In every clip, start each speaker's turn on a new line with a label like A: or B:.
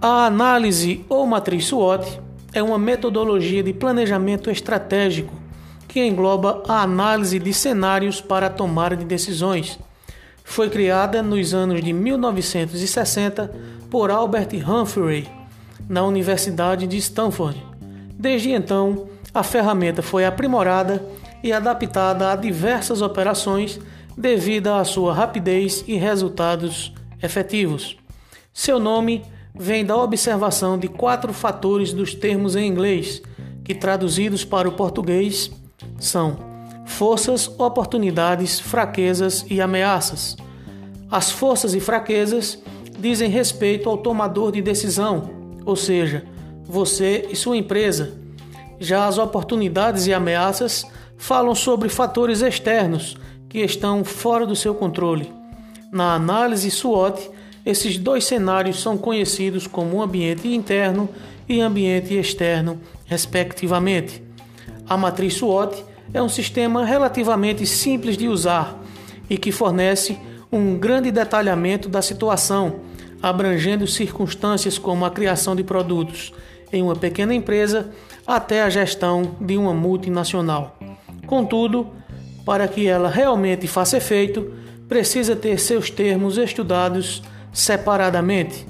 A: A análise ou matriz SWOT é uma metodologia de planejamento estratégico que engloba a análise de cenários para a tomada de decisões. Foi criada nos anos de 1960 por Albert Humphrey, na Universidade de Stanford. Desde então, a ferramenta foi aprimorada e adaptada a diversas operações devido à sua rapidez e resultados efetivos. Seu nome vem da observação de quatro fatores dos termos em inglês, que traduzidos para o português são forças, oportunidades, fraquezas e ameaças. As forças e fraquezas dizem respeito ao tomador de decisão, ou seja, você e sua empresa. Já as oportunidades e ameaças falam sobre fatores externos que estão fora do seu controle. Na análise SWOT, esses dois cenários são conhecidos como ambiente interno e ambiente externo, respectivamente. A matriz SWOT é um sistema relativamente simples de usar e que fornece um grande detalhamento da situação, abrangendo circunstâncias como a criação de produtos em uma pequena empresa até a gestão de uma multinacional. Contudo, para que ela realmente faça efeito, precisa ter seus termos estudados separadamente.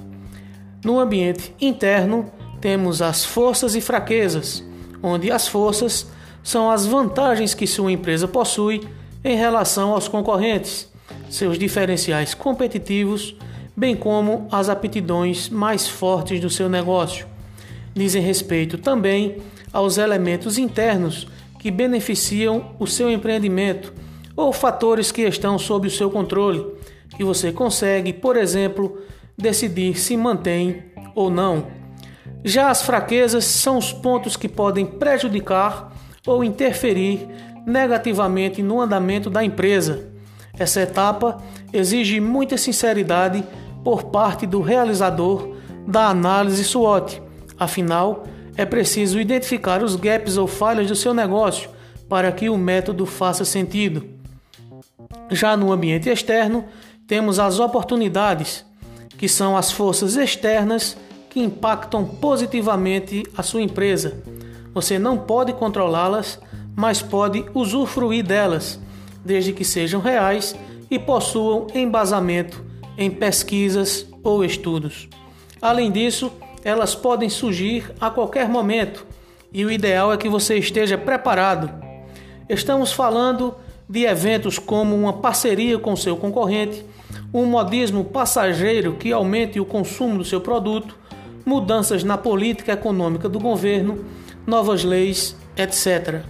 A: No ambiente interno, temos as forças e fraquezas, onde as forças são as vantagens que sua empresa possui em relação aos concorrentes, seus diferenciais competitivos, bem como as aptidões mais fortes do seu negócio. Dizem respeito também aos elementos internos que beneficiam o seu empreendimento ou fatores que estão sob o seu controle, que você consegue, por exemplo, decidir se mantém ou não. Já as fraquezas são os pontos que podem prejudicar ou interferir negativamente no andamento da empresa. Essa etapa exige muita sinceridade por parte do realizador da análise SWOT. Afinal, é preciso identificar os gaps ou falhas do seu negócio para que o método faça sentido. Já no ambiente externo, temos as oportunidades, que são as forças externas que impactam positivamente a sua empresa. Você não pode controlá-las, mas pode usufruir delas, desde que sejam reais e possuam embasamento em pesquisas ou estudos. Além disso, elas podem surgir a qualquer momento e o ideal é que você esteja preparado. Estamos falando de eventos como uma parceria com seu concorrente, um modismo passageiro que aumente o consumo do seu produto, mudanças na política econômica do governo, novas leis, etc.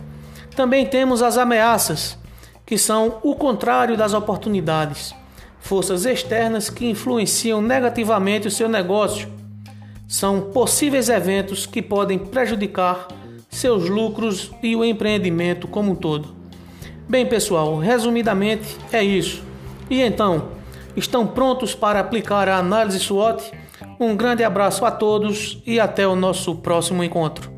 A: Também temos as ameaças, que são o contrário das oportunidades, forças externas que influenciam negativamente o seu negócio. São possíveis eventos que podem prejudicar seus lucros e o empreendimento como um todo. Bem, pessoal, resumidamente é isso. E então, estão prontos para aplicar a análise SWOT? Um grande abraço a todos e até o nosso próximo encontro.